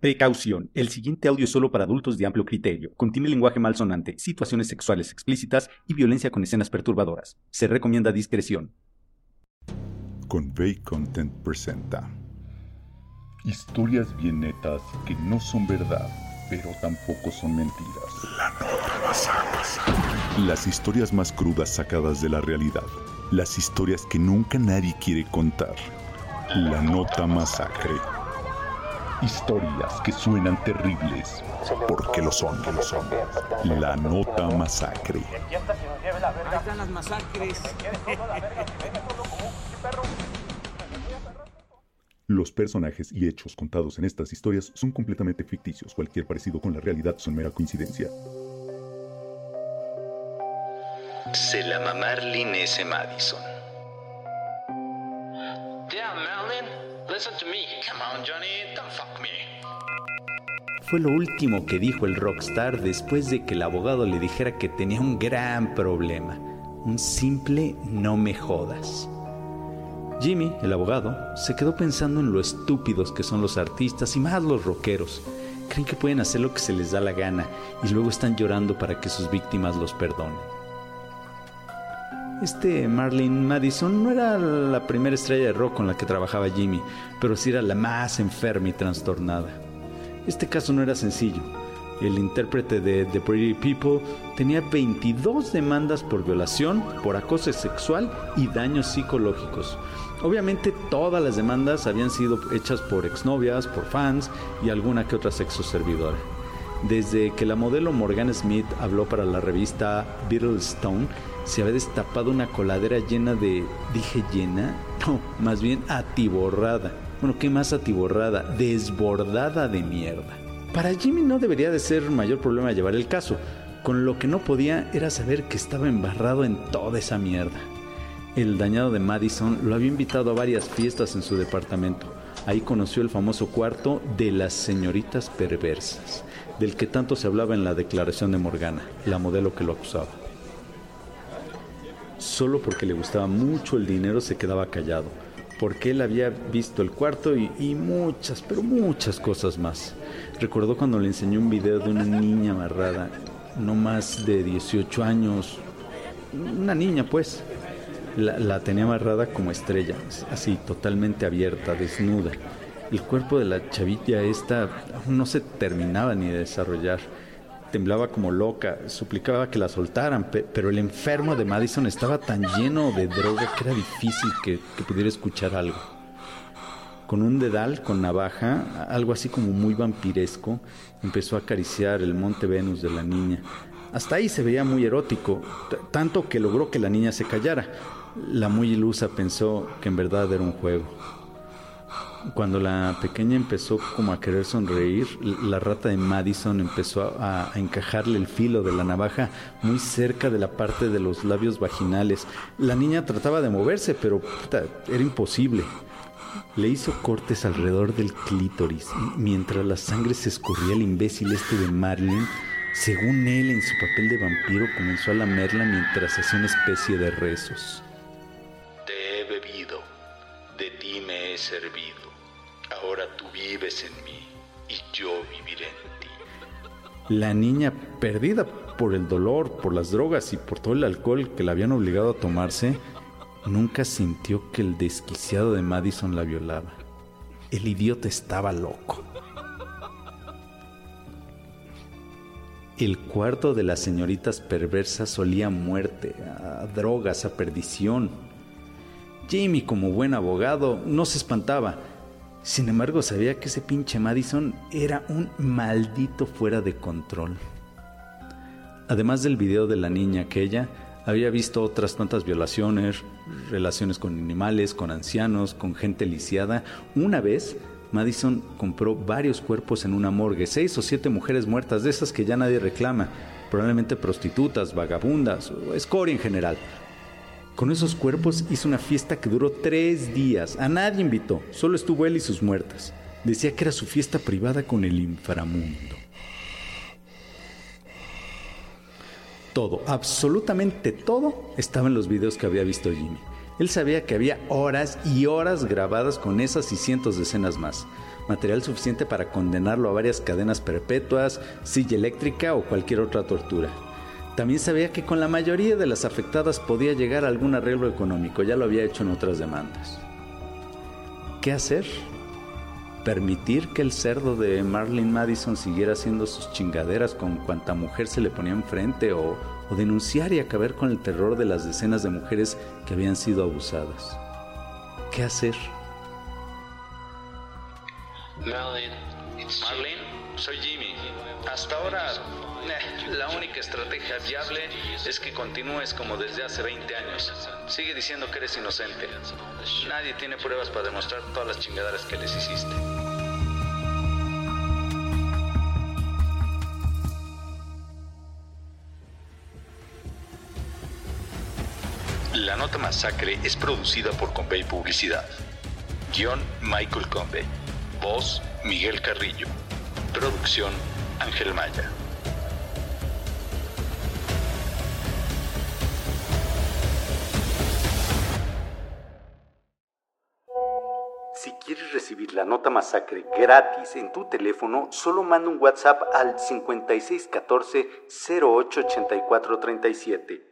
Precaución. El siguiente audio es solo para adultos de amplio criterio. Contiene lenguaje malsonante, situaciones sexuales explícitas y violencia con escenas perturbadoras. Se recomienda discreción. Convey Content presenta Historias bien netas que no son verdad, pero tampoco son mentiras. La nota masacre. Las historias más crudas sacadas de la realidad. Las historias que nunca nadie quiere contar. La nota masacre. Historias que suenan terribles, porque lo son, lo son. La nota masacre. Ahí están las masacres. Los personajes y hechos contados en estas historias son completamente ficticios. Cualquier parecido con la realidad son mera coincidencia. Se la. Madison. Listen to me. Come on, Johnny. Don't fuck me. Fue lo último que dijo el rockstar después de que el abogado le dijera que tenía un gran problema. Un simple no me jodas. Jimmy, el abogado, se quedó pensando en lo estúpidos que son los artistas y más los rockeros. Creen que pueden hacer lo que se les da la gana y luego están llorando para que sus víctimas los perdonen. Este Marlene Madison no era la primera estrella de rock con la que trabajaba Jimmy, pero sí era la más enferma y trastornada. Este caso no era sencillo. El intérprete de The Pretty People tenía 22 demandas por violación, por acoso sexual y daños psicológicos. Obviamente todas las demandas habían sido hechas por exnovias, por fans y alguna que otra sexo servidora. Desde que la modelo Morgan Smith habló para la revista Beatle Stone, se había destapado una coladera llena de... ¿Dije llena? No, más bien atiborrada. Bueno, ¿qué más atiborrada? Desbordada de mierda. Para Jimmy no debería de ser mayor problema llevar el caso. Con lo que no podía era saber que estaba embarrado en toda esa mierda. El dañado de Madison lo había invitado a varias fiestas en su departamento. Ahí conoció el famoso cuarto de las señoritas perversas, del que tanto se hablaba en la declaración de Morgana, la modelo que lo acusaba. Solo porque le gustaba mucho el dinero se quedaba callado, porque él había visto el cuarto y, muchas, pero muchas cosas más. Recordó cuando le enseñó un video de una niña amarrada, no más de 18 años, una niña pues. La tenía amarrada como estrella, así totalmente abierta, desnuda. El cuerpo de la chavilla esta aún no se terminaba ni de desarrollar temblaba como loca, suplicaba que la soltaran, pero el enfermo de Madison estaba tan lleno de droga que era difícil que, que, pudiera escuchar algo. Con un dedal, con navaja, algo así como muy vampiresco, empezó a acariciar el monte Venus de la niña. Hasta ahí se veía muy erótico, tanto que logró que la niña se callara. La muy ilusa pensó que en verdad era un juego. Cuando la pequeña empezó como a querer sonreír, la rata de Madison empezó a, encajarle el filo de la navaja muy cerca de la parte de los labios vaginales. La niña trataba de moverse, pero puta, era imposible. Le hizo cortes alrededor del clítoris, mientras la sangre se escurría el imbécil este de Marilyn. Según él, en su papel de vampiro, comenzó a lamerla mientras hacía una especie de rezos. Te he bebido, de ti me he servido. Ahora tú vives en mí y yo viviré en ti. La niña, perdida por el dolor, por las drogas y por todo el alcohol que la habían obligado a tomarse, nunca sintió que el desquiciado de Madison la violaba. El idiota estaba loco. El cuarto de las señoritas perversas olía a muerte, a drogas, a perdición. Jimmy, como buen abogado, no se espantaba. Sin embargo, sabía que ese pinche Madison era un maldito fuera de control. Además del video de la niña aquella, había visto otras tantas violaciones, relaciones con animales, con ancianos, con gente lisiada. Una vez, Madison compró varios cuerpos en una morgue, seis o siete mujeres muertas, de esas que ya nadie reclama, probablemente prostitutas, vagabundas o escoria en general. Con esos cuerpos hizo una fiesta que duró tres días. A nadie invitó, solo estuvo él y sus muertas. Decía que era su fiesta privada con el inframundo. Todo, absolutamente todo, estaba en los videos que había visto Jimmy. Él sabía que había horas y horas grabadas con esas y cientos de escenas más. material suficiente para condenarlo a varias cadenas perpetuas, silla eléctrica o cualquier otra tortura. También sabía que con la mayoría de las afectadas podía llegar a algún arreglo económico, ya lo había hecho en otras demandas. ¿Qué hacer? ¿Permitir que el cerdo de Marlene Madison siguiera haciendo sus chingaderas con cuanta mujer se le ponía enfrente o, o denunciar y acabar con el terror de las decenas de mujeres que habían sido abusadas? ¿Qué hacer? Marlene, soy Jimmy. Hasta ahora, eh, la única estrategia viable es que continúes como desde hace 20 años. Sigue diciendo que eres inocente. Nadie tiene pruebas para demostrar todas las chingaderas que les hiciste. La Nota Masacre es producida por Convey Publicidad. Guión Michael Convey. Voz Miguel Carrillo. Producción Ángel Maya. Si quieres recibir la nota masacre gratis en tu teléfono, solo manda un WhatsApp al 5614 088437.